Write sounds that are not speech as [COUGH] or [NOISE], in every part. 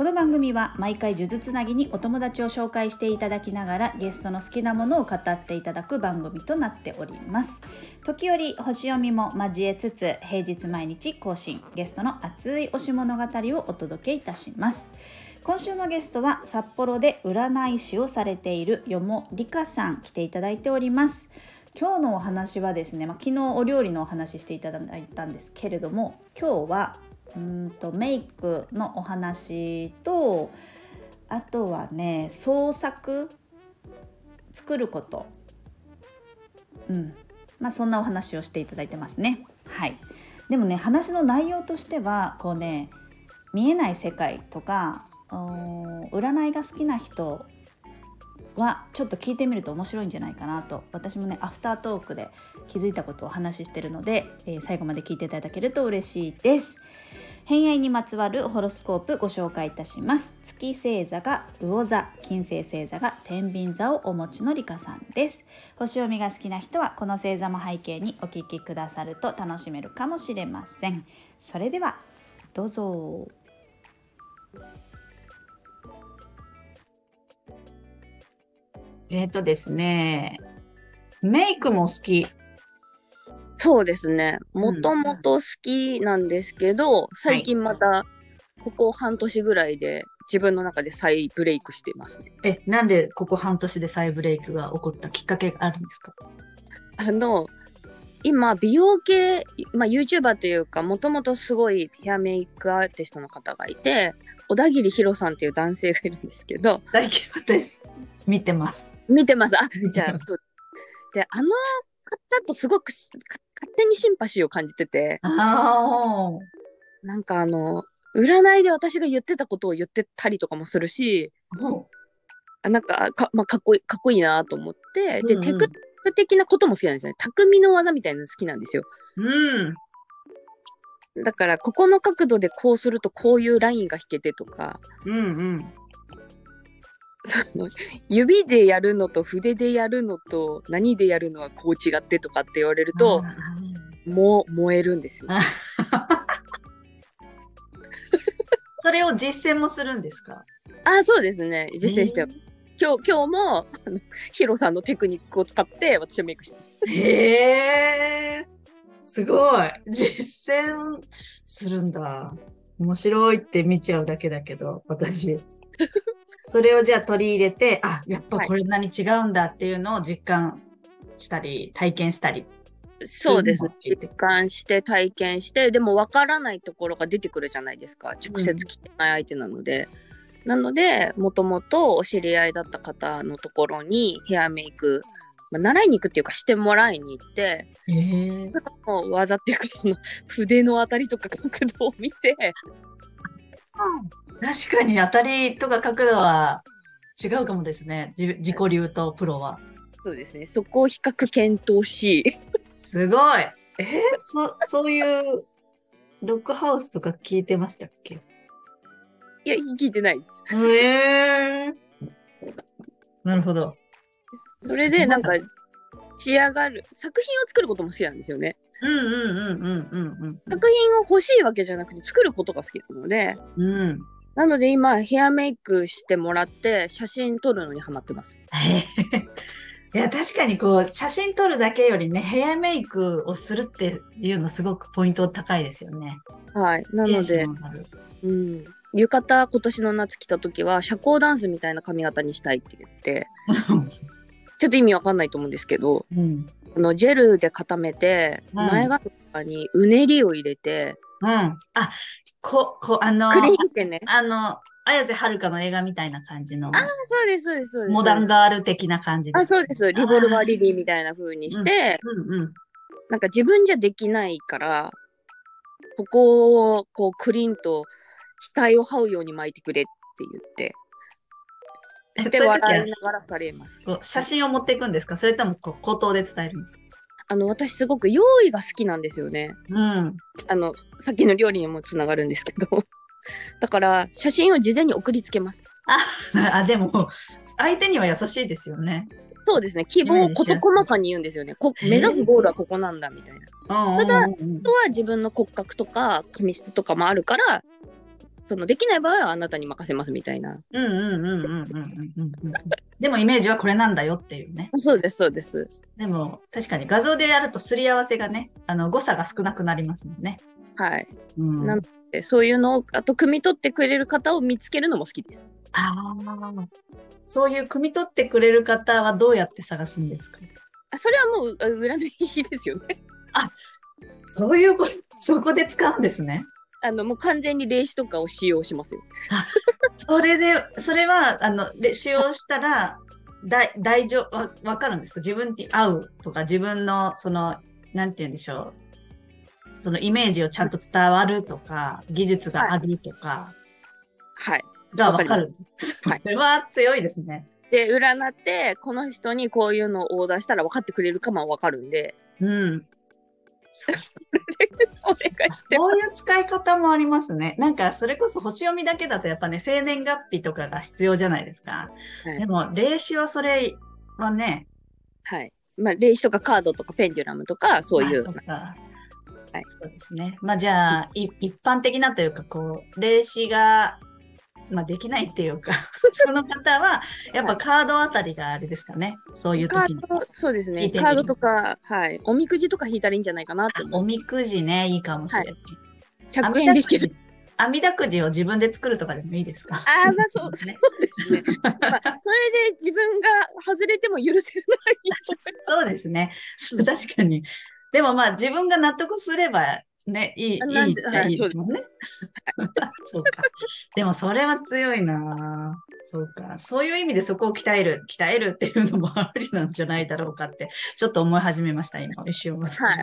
この番組は毎回数珠つなぎにお友達を紹介していただきながらゲストの好きなものを語っていただく番組となっております。時折星読みも交えつつ平日毎日更新ゲストの熱い推し物語をお届けいたします。今週のゲストは札幌で占い師をされているよもりかさん来ていただいております。今日のお話はですね、まあ、昨日お料理のお話ししていただいたんですけれども今日はうんとメイクのお話とあとはね創作作ること。うん。まあそんなお話をしていただいてますね。はい。でもね話の内容としてはこうね見えない世界とか占いが好きな人はちょっと聞いてみると面白いんじゃないかなと。私もねアフタートークで気づいたことをお話ししてるので、えー、最後まで聞いていただけると嬉しいです。偏愛にまつわるホロスコープご紹介いたします。月星座が魚座金星星座が天秤座をお持ちのりかさんです。星読みが好きな人はこの星座も背景にお聞きくださると楽しめるかもしれません。それではどうぞ。えっ、ー、とですね、メイクも好き。そうですね。もともと好きなんですけど、うん、最近また、ここ半年ぐらいで自分の中で再ブレイクしてますね。え、なんでここ半年で再ブレイクが起こったきっかけがあるんですか？あの、今、美容系、まあ、YouTuber というか、もともとすごいヘアメイクアーティストの方がいて、小田切ヒロさんっていう男性がいるんですけど。大嫌いです。見てます。見てます。あ、じゃあ、そう。で、あの方とすごく勝手にシンパシーを感じてて。あなんかあの、占いで私が言ってたことを言ってたりとかもするし、あなんかか,、まあ、かっこいいかっこいいなと思って、で、うんうん、テクニック的なことも好きなんですよね。匠の技みたいなの好きなんですよ。うん。だからここの角度でこうするとこういうラインが引けてとか、うんうん、その指でやるのと筆でやるのと何でやるのはこう違ってとかって言われるともう燃えるんですよ。それを実践もするんですか？あそうですね。実践して、えー、今日今日もあのヒロさんのテクニックを使って私はメイクしてます。へえーすごい。実践するんだ。面白いって見ちゃうだけだけど、私。[LAUGHS] それをじゃあ取り入れて、あ、やっぱこれ何違うんだっていうのを実感したり、体験したり。そうです。実感して体験して、でも分からないところが出てくるじゃないですか。直接来てない相手なので。うん、なので、もともとお知り合いだった方のところにヘアメイクまあ、習いに行くっていうかしてもらいに行って、えー、もう技っていうかその筆の当たりとか角度を見て、確かに当たりとか角度は違うかもですね。自己流とプロは。そうですね。そこを比較検討し。すごい。え？ー、そそういうロックハウスとか聞いてましたっけ？いや聞いてないです。へえー、なるほど。それでなんか仕上がる作品を作ることも好きなんですよね。うんうんうんうんうんうん。作品を欲しいわけじゃなくて作ることが好きなので、うん、なので今ヘアメイクしてもらって写真撮るのにハマってます。[LAUGHS] いや確かにこう写真撮るだけよりねヘアメイクをするっていうのすごくポイント高いですよね。はいなので、うん、浴衣今年の夏来た時は社交ダンスみたいな髪型にしたいって言って [LAUGHS] ちょっと意味わかんないと思うんですけど、うん、このジェルで固めて、うん、前髪とかにうねりを入れて、うん。あ、こ、こ、あの、クリーンってね。あの、綾瀬はるかの映画みたいな感じの。あ、そうです、そうです、そうです。モダンガール的な感じあ、そうです。リボルバーリリーみたいな風にして、うん、うん、うん、なんか自分じゃできないから、ここをこうクリーンと額を這うように巻いてくれって言って、して笑いながらされます。写真を持っていくんですか？それともこう口頭で伝えるんですか？あの私すごく用意が好きなんですよね。うん。あのさっきの料理にもつながるんですけど [LAUGHS] だから写真を事前に送りつけます。あ [LAUGHS] あでも相手には優しいですよね。そうですね希望を事細かに言うんですよねこ目指すゴールはここなんだみたいな。ただ、あとは自分の骨格とか髪質とかもあるからそのできない場合はあなたに任せますみたいな。うんうんうんうんうんうんうん。でもイメージはこれなんだよっていうね。そうですそうです。でも確かに画像でやるとすり合わせがね、あの誤差が少なくなりますもんね。はい。うん、なのでそういうのをあと汲み取ってくれる方を見つけるのも好きです。ああ。そういう汲み取ってくれる方はどうやって探すんですか？あそれはもう占いですよね。あそういうこと、そこで使うんですね。あのもう完全に霊視とかを使用しますよ。それで、それは、あの、使用したら、だ大丈夫、わ、わかるんですか？自分に合うとか、自分の、その、なんて言うんでしょう？そのイメージをちゃんと伝わるとか、技術があるとか。はい。がわかる。はい。それは強いですね。で、占って、この人にこういうのをオーダーしたら分かってくれるかもわかるんで。うん。そ [LAUGHS] ういう使い方もありますね。なんか、それこそ星読みだけだとやっぱね、生年月日とかが必要じゃないですか。はい、でも、霊視はそれはね。はい。まあ、霊視とかカードとかペンデュラムとか、そういう。はい、そうですね。まあじゃあ、一般的なというか、こう、霊視がまあ、できないっていうか [LAUGHS] その方は、やっぱカードあたりがあれですかね。そういう時に。そうですね。カードとか、はい。おみくじとか引いたらいいんじゃないかなっておみくじね、いいかもしれない。はい、100円できる。あみだくじを自分で作るとかでもいいですか？ああ、まあそうですね。そうですね。まあ、それで自分が外れても許せない。[LAUGHS] そうですね。確かに。でもまあ自分が納得すればね、いい、いい、いいですもんね。[LAUGHS] そうか。でもそれは強いなそうか。そういう意味でそこを鍛える、鍛えるっていうのもありなんじゃないだろうかって、ちょっと思い始めました、今、一瞬。はい。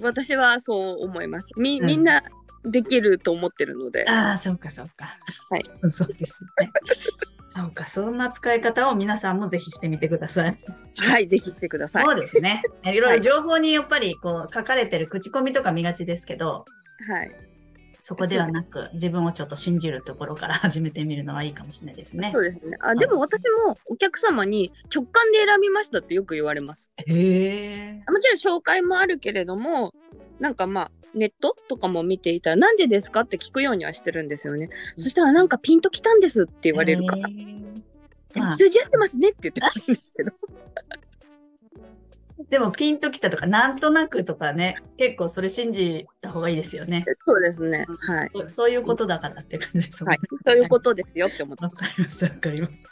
私はそう思います。み、みんなできると思ってるので。ああ、そうか、そうか。はい。そうですね。そうか、そんな使い方を皆さんもぜひしてみてください。はい、ぜひしてください。そうですね。いろいろ情報にやっぱりこう書かれてる口コミとか見がちですけど、はい。そこではなく、自分をちょっと信じるところから始めてみるのはいいかもしれないですね。そうですね。あ、でも私もお客様に直感で選びましたってよく言われます。へえ。もちろん紹介もあるけれども、なんかまあ、ネットとかも見ていたら、なんでですかって聞くようにはしてるんですよね。うん、そしたら、なんかピンときたんですって言われるから。通じ合ってますねって言ってたんですけど。[LAUGHS] でもピンときたとか、なんとなくとかね、結構それ信じた方がいいですよね。そうですね。はい。そういうことだからって感じですね。はい。そういうことですよって思って。[LAUGHS] わかります、わかります。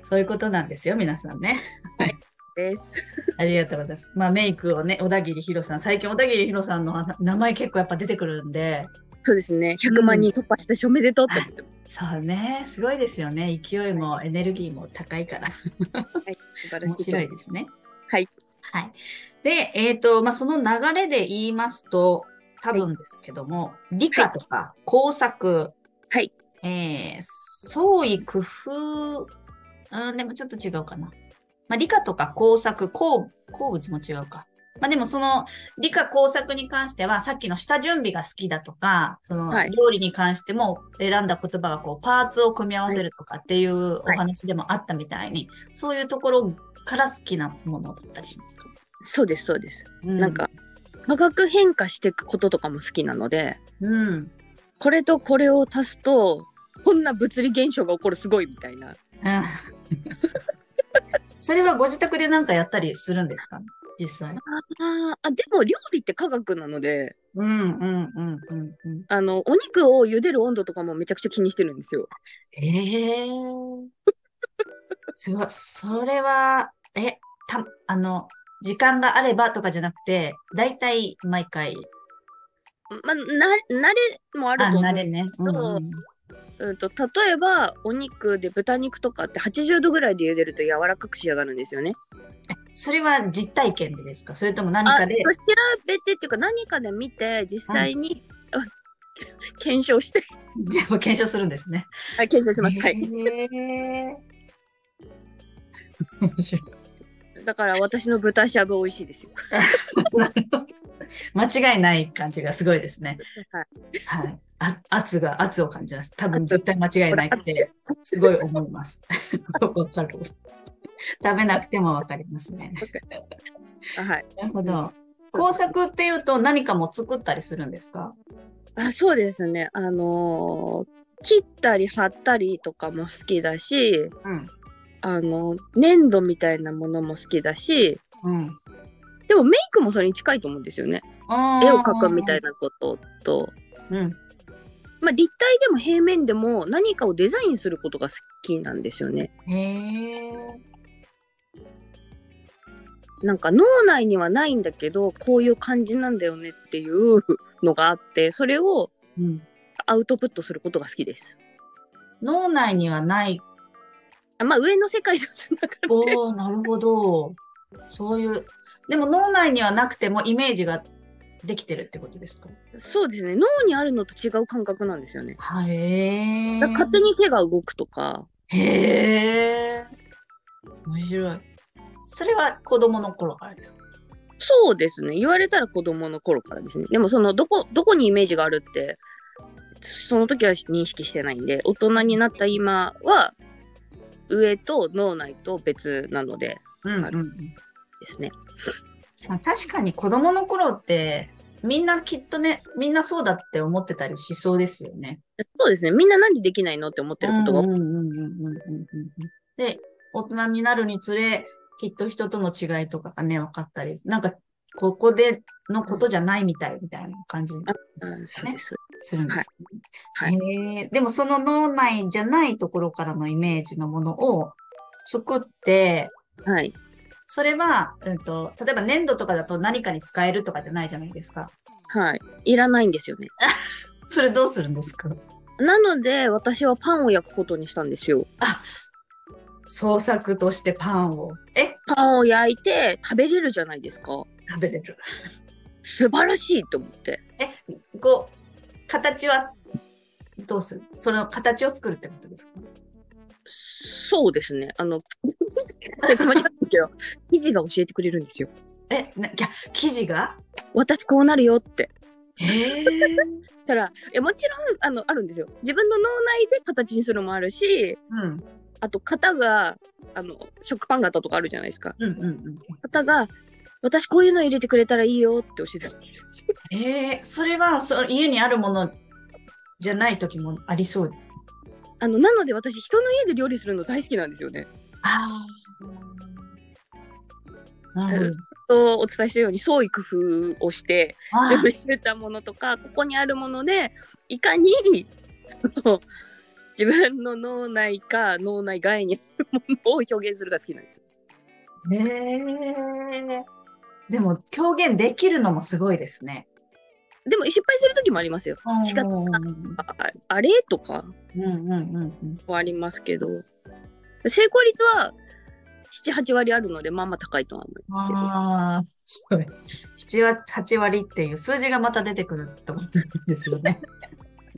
そういうことなんですよ、皆さんね。はい。です。[LAUGHS] ありがとうございます。まあメイクをね、小田切ヒロさん、最近小田切ヒロさんの名前結構やっぱ出てくるんで。そうですね。100万人突破したし、おめでとうって思ってます。そうね、すごいですよね。勢いもエネルギーも高いから。はい、素晴らしい。面白いですね。はい。はい。で、えっ、ー、と、まあ、その流れで言いますと、多分ですけども、はい、理科とか工作、はい。えー、創意工夫、うん、でもちょっと違うかな。まあ、理科とか工作、工、工物も違うか。まあ、でもその理科工作に関してはさっきの下準備が好きだとか、その料理に関しても選んだ言葉がこうパーツを組み合わせるとかっていうお話でもあったみたいに、はい、そういうところから好きなものだったりしますか？そうです、そうです。うん、なんか化学変化していくこととかも好きなので、うん、これとこれを足すとこんな物理現象が起こるすごいみたいな。[LAUGHS] それはご自宅で何かやったりするんですか？実際。ああ、でも料理って科学なので、うんうんうんうんうん。あの、お肉を茹でる温度とかもめちゃくちゃ気にしてるんですよ。へえすごい。それは、え、た、あの、時間があればとかじゃなくて、だいたい毎回。まあ、な、慣れもあると思う。慣れね。うん、うんうんと、例えばお肉で豚肉とかって80度ぐらいで茹でると柔らかく仕上がるんですよね。それは実体験でですか？それとも何かで？調べてっていうか何かで見て実際に、うん、[LAUGHS] 検証してじゃあ検証するんですね。はい、検証します。はい。面白い。だから私の豚しゃぶ美味しいですよ。[LAUGHS] 間違いない感じがすごいですね。はい。はい。あ圧が、圧を感じます。多分絶対間違いないって、すごい思います。[LAUGHS] わかる。食べなくてもわかりますね。はい。なるほど。工作っていうと何かも作ったりするんですか？あそうですね。あのー、切ったり貼ったりとかも好きだし、うん、あの粘土みたいなものも好きだし、うん、でもメイクもそれに近いと思うんですよね。絵を描くみたいなことと、うん、まあ、立体でも平面でも何かをデザインすることが好きなんですよね。へなんか脳内にはないんだけどこういう感じなんだよねっていうのがあってそれをアウトプットすることが好きです。脳内にはないあまあ上の世界でつながっておなるほど。そういうでも脳内にはなくてもイメージができてるってことですか？そうですね。脳にあるのと違う感覚なんですよね。へえ勝手に手が動くとか。へえ面白い。それは子供の頃からですか？そうですね。言われたら子供の頃からですね。でもそのどこどこにイメージがあるってその時は認識してないんで大人になった今は上と脳内と別なので、うん、うん、ですね。確かに子供の頃ってみんなきっとねみんなそうだって思ってたりしそうですよね。そうですねみんな何でできないのって思ってることが。で大人になるにつれきっと人との違いとかがね分かったりなんかここでのことじゃないみたいみたいな感じ、ね、うん、そうです。するんです、ね、はい、はい、でもその脳内じゃないところからのイメージのものを作って、はい。それは、うんと、例えば粘土とかだと何かに使えるとかじゃないじゃないですか。はい。いらないんですよね。[LAUGHS] それどうするんですか？なので、私はパンを焼くことにしたんですよ。あ創作としてパンを。え？パンを焼いて食べれるじゃないですか。食べれる。素晴らしいと思って。え、こう、形はどうする？その形を作るってことですか？そうですね。あの、間違うんですけど、[LAUGHS] 生地が教えてくれるんですよ。え、ないや、生地が？私こうなるよって。へえ。そしたら、いやもちろんあのあるんですよ。自分の脳内で形にするのもあるし、うん、あと型があの食パン型とかあるじゃないですか。うんうんうん、型が私こういうの入れてくれたらいいよって教えてたんですよ。えー、それはそ家にあるものじゃない時もありそうあのなので私人の家で料理するの大好きなんですよね。ああ。なるほど。お伝えしたように創意工夫をして準備してたものとかここにあるものでいかに自分の脳内か脳内外にあるものを表現するが好きなんですよ。へえー。でも表現できるのもすごいですね。でも失敗する時もありますよ。仕方ああれ？とかはありますけど、成功率は7、8割あるので、まあまあ高いとは思いますけど。ああ、すごい。7、8割っていう数字がまた出てくると思うんですよね。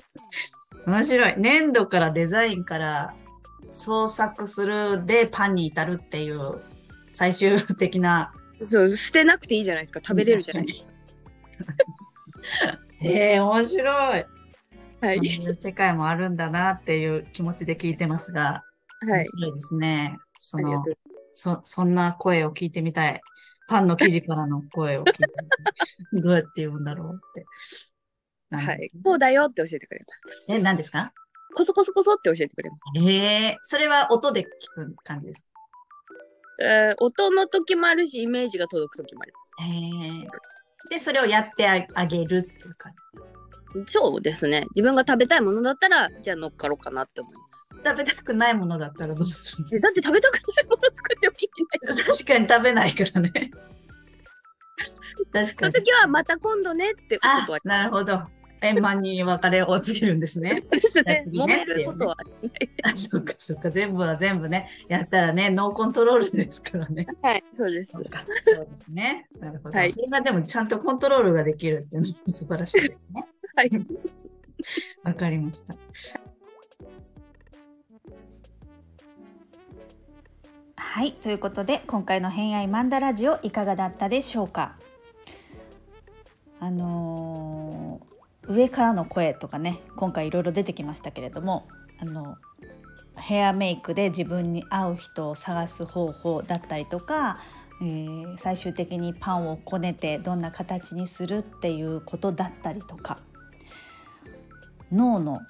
[LAUGHS] 面白い。粘土からデザインから創作するでパンに至るっていう最終的なそう捨てなくていいじゃないですか食べれるじゃないですか。へ [LAUGHS] え面白い。はい。世界もあるんだなっていう気持ちで聞いてますが、はい。いですね。そのそそんな声を聞いてみたい。パンの生地からの声を聞いてみたい。どうやって言うんだろうって。はい。こうだよって教えてくれます。え、何ですか？コソコソコソって教えてくれます。ええー、それは音で聞く感じですえー、音の時もあるし、イメージが届く時もあります。へで、それをやってあげるっていう感じそうですね。自分が食べたいものだったら、じゃあ乗っかろうかなって思います。食べたくないものだったらどうするだって食べたくないもの作ってもいいない確かに食べないからね。確かに。その時はまた今度ねってことは。なるほど。円満に別れをつけるんですね。ですね。揉めることはあ、そっかそっか。全部は全部ね、やったらね、ノーコントロールですからね。はい、そうです。そうですね。なるほど。はい、それがでもちゃんとコントロールができるっていうのも素晴らしいですね。[LAUGHS] はい。わかりました。はいということで今回の「偏愛マンダラジオ」いかがだったでしょうか？あのー、上からの声とかね今回いろいろ出てきましたけれどもあのヘアメイクで自分に合う人を探す方法だったりとか、えー、最終的にパンをこねてどんな形にするっていうことだったりとか脳の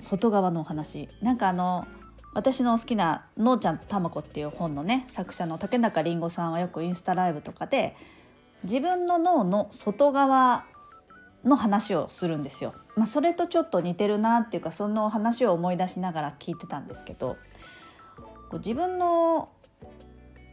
外側のお話。なんかあの私の好きな「のーちゃんとたまこ」っていう本のね作者の竹中りんごさんはよくインスタライブとかで自分の脳の外側の話をするんですよ。まあ、それとちょっと似てるなっていうかその話を思い出しながら聞いてたんですけど自分の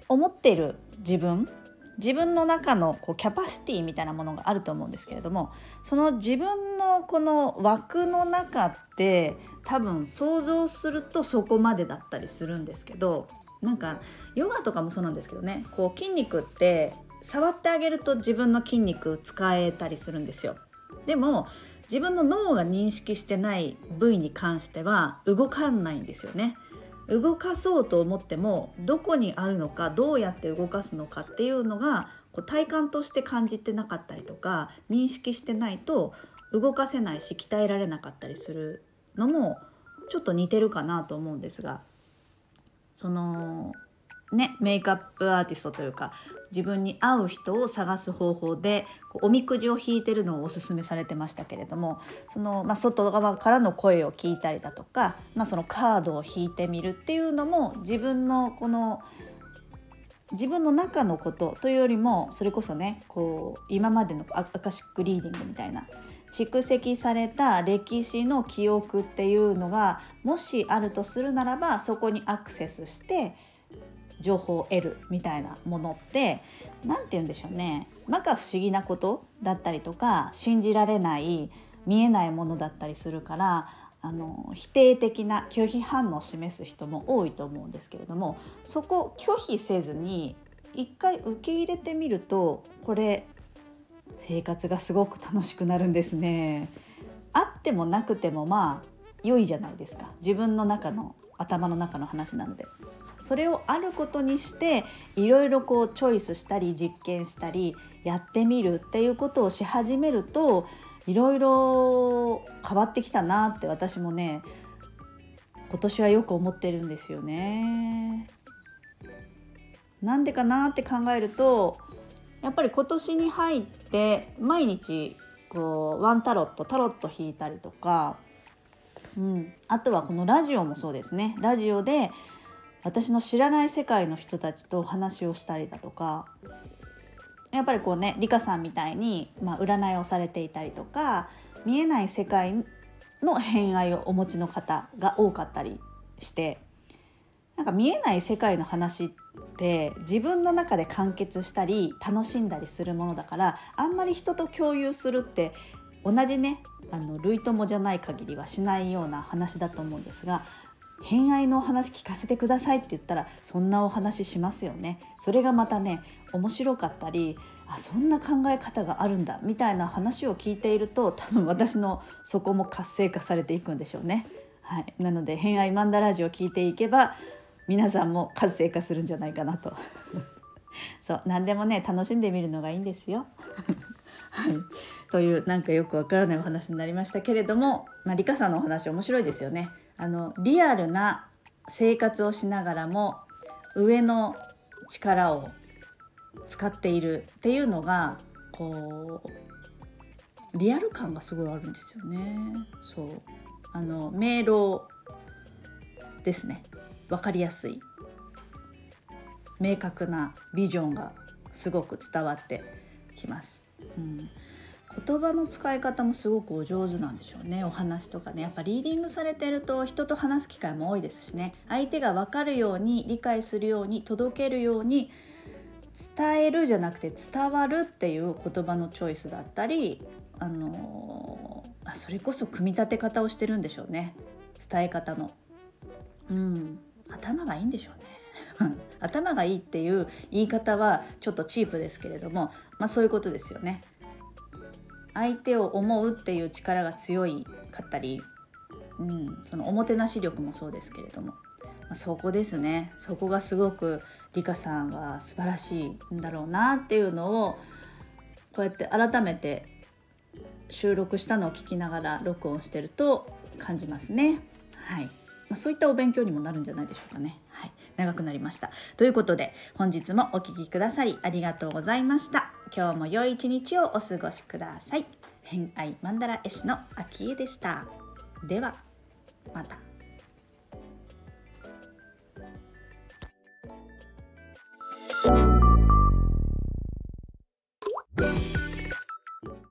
思っている自分自分の中のこうキャパシティみたいなものがあると思うんですけれどもその自分のこの枠の中って多分想像するとそこまでだったりするんですけどなんかヨガとかもそうなんですけどねこう筋肉って触ってあげると自分の筋肉使えたりするんですよ。でも自分の脳が認識してない部位に関しては動かないんですよね。動かそうと思ってもどこにあるのかどうやって動かすのかっていうのがこう体感として感じてなかったりとか認識してないと動かせないし鍛えられなかったりするのもちょっと似てるかなと思うんですがそのねメイクアップアーティストというか自分に合う人を探す方法でこうおみくじを引いてるのをおすすめされてましたけれどもその、まあ、外側からの声を聞いたりだとか、まあ、そのカードを引いてみるっていうのも自分のこの自分の中のことというよりもそれこそねこう今までのアカシックリーディングみたいな蓄積された歴史の記憶っていうのがもしあるとするならばそこにアクセスして情報を得るみたいなものって何て言うんでしょうね。摩訶不思議なことだったりとか信じられない見えないものだったりするからあの否定的な拒否反応を示す人も多いと思うんですけれどもそこ拒否せずに一回受け入れてみるとこれ生活がすごく楽しくなるんですね。あってもなくてもまあ良いじゃないですか。自分の中の頭の中の話なので。それをあることにしていろいろこうチョイスしたり実験したりやってみるっていうことをし始めるといろいろ変わってきたなって私もね今年はよく思ってるんですよね。なんでかなって考えるとやっぱり今年に入って毎日こうワンタロットタロット引いたりとか、うん、あとはこのラジオもそうですねラジオで私の知らない世界の人たちと話をしたりだとかやっぱりこうねリカさんみたいに、まあ、占いをされていたりとか見えない世界の偏愛をお持ちの方が多かったりしてなんか見えない世界の話って自分の中で完結したり楽しんだりするものだからあんまり人と共有するって同じねあの類友じゃない限りはしないような話だと思うんですが偏愛のお話聞かせてくださいって言ったらそんなお話しますよねそれがまたね面白かったりあそんな考え方があるんだみたいな話を聞いていると多分私のそこも活性化されていくんでしょうね。はい、なので偏愛マンダラジオを聞いていけば皆さんも活性化するんじゃないかなと [LAUGHS] そう何でもね楽しんでみるのがいいんですよ。[LAUGHS] はい、というなんかよくわからないお話になりましたけれども、まあ、リカさんのお話面白いですよね。あのリアルな生活をしながらも上の力を使っているっていうのがこうリアル感がすごいあるんですよね。そうあの明朗ですね分かりやすい明確なビジョンがすごく伝わってきます。うん、言葉の使い方もすごくお上手なんでしょうねお話とかねやっぱリーディングされてると人と話す機会も多いですしね相手が分かるように理解するように届けるように伝えるじゃなくて伝わるっていう言葉のチョイスだったりあのあそれこそ組み立て方をしてるんでしょうね伝え方の。うん頭がいいんでしょうね。[LAUGHS] 頭がいいっていう言い方はちょっとチープですけれどもまあそういうことですよね。相手を思うっていう力が強いかったり、うん、そのおもてなし力もそうですけれどもまそこですねそこがすごくリカさんは素晴らしいんだろうなっていうのをこうやって改めて収録したのを聞きながら録音してると感じますね。はいまあ、そういったお勉強にもなるんじゃないでしょうかね。長くなりました。ということで本日もお聴きくださりありがとうございました。今日も良い一日をお過ごしください。偏愛マンダ絵師の秋江でした。ではまた。